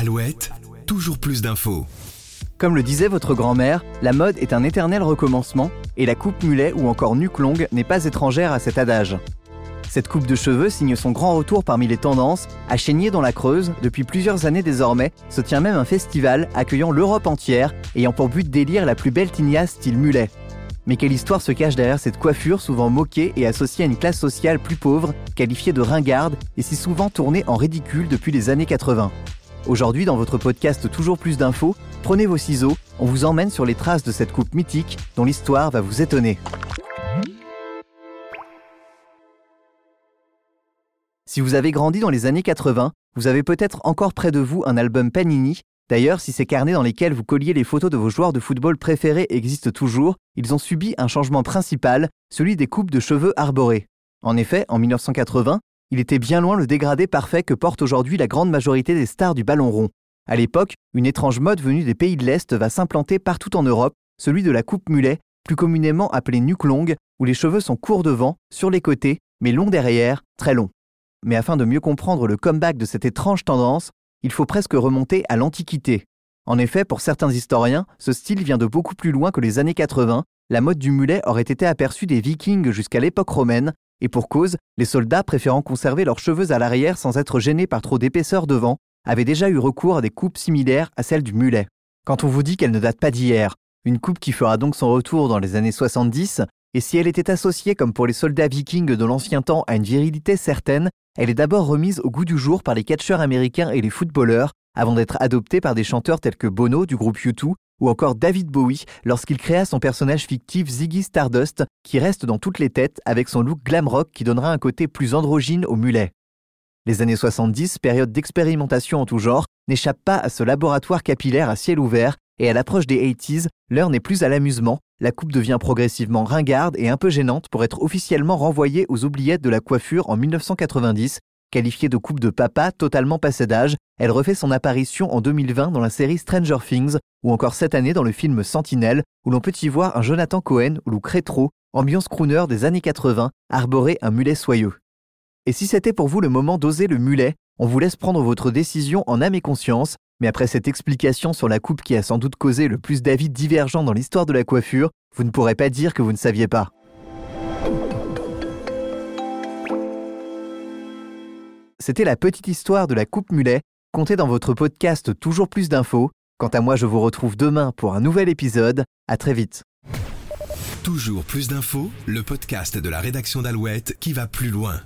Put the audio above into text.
Alouette, toujours plus d'infos. Comme le disait votre grand-mère, la mode est un éternel recommencement et la coupe mulet ou encore nuque longue n'est pas étrangère à cet adage. Cette coupe de cheveux signe son grand retour parmi les tendances. À Chénier dans la Creuse, depuis plusieurs années désormais, se tient même un festival accueillant l'Europe entière, ayant pour but d'élire la plus belle tignasse style mulet. Mais quelle histoire se cache derrière cette coiffure souvent moquée et associée à une classe sociale plus pauvre, qualifiée de ringarde et si souvent tournée en ridicule depuis les années 80 Aujourd'hui, dans votre podcast Toujours plus d'infos, prenez vos ciseaux, on vous emmène sur les traces de cette coupe mythique dont l'histoire va vous étonner. Si vous avez grandi dans les années 80, vous avez peut-être encore près de vous un album Panini. D'ailleurs, si ces carnets dans lesquels vous colliez les photos de vos joueurs de football préférés existent toujours, ils ont subi un changement principal, celui des coupes de cheveux arborées. En effet, en 1980, il était bien loin le dégradé parfait que porte aujourd'hui la grande majorité des stars du ballon rond. À l'époque, une étrange mode venue des pays de l'Est va s'implanter partout en Europe, celui de la coupe mulet, plus communément appelée nuque longue, où les cheveux sont courts devant, sur les côtés, mais longs derrière, très longs. Mais afin de mieux comprendre le comeback de cette étrange tendance, il faut presque remonter à l'Antiquité. En effet, pour certains historiens, ce style vient de beaucoup plus loin que les années 80. La mode du mulet aurait été aperçue des Vikings jusqu'à l'époque romaine, et pour cause, les soldats préférant conserver leurs cheveux à l'arrière sans être gênés par trop d'épaisseur devant, avaient déjà eu recours à des coupes similaires à celles du mulet. Quand on vous dit qu'elle ne date pas d'hier, une coupe qui fera donc son retour dans les années 70, et si elle était associée comme pour les soldats vikings de l'ancien temps à une virilité certaine, elle est d'abord remise au goût du jour par les catcheurs américains et les footballeurs, avant d'être adoptée par des chanteurs tels que Bono du groupe U2 ou encore David Bowie lorsqu'il créa son personnage fictif Ziggy Stardust, qui reste dans toutes les têtes avec son look glam rock qui donnera un côté plus androgyne au mulet. Les années 70, période d'expérimentation en tout genre, n'échappent pas à ce laboratoire capillaire à ciel ouvert, et à l'approche des 80s, l'heure n'est plus à l'amusement, la coupe devient progressivement ringarde et un peu gênante pour être officiellement renvoyée aux oubliettes de la coiffure en 1990, Qualifiée de coupe de papa totalement passée d'âge, elle refait son apparition en 2020 dans la série Stranger Things ou encore cette année dans le film Sentinelle où l'on peut y voir un Jonathan Cohen ou look rétro, ambiance crooner des années 80, arborer un mulet soyeux. Et si c'était pour vous le moment d'oser le mulet, on vous laisse prendre votre décision en âme et conscience, mais après cette explication sur la coupe qui a sans doute causé le plus d'avis divergents dans l'histoire de la coiffure, vous ne pourrez pas dire que vous ne saviez pas. C'était la petite histoire de la coupe mulet, contée dans votre podcast Toujours plus d'infos. Quant à moi, je vous retrouve demain pour un nouvel épisode. À très vite. Toujours plus d'infos, le podcast de la rédaction d'Alouette qui va plus loin.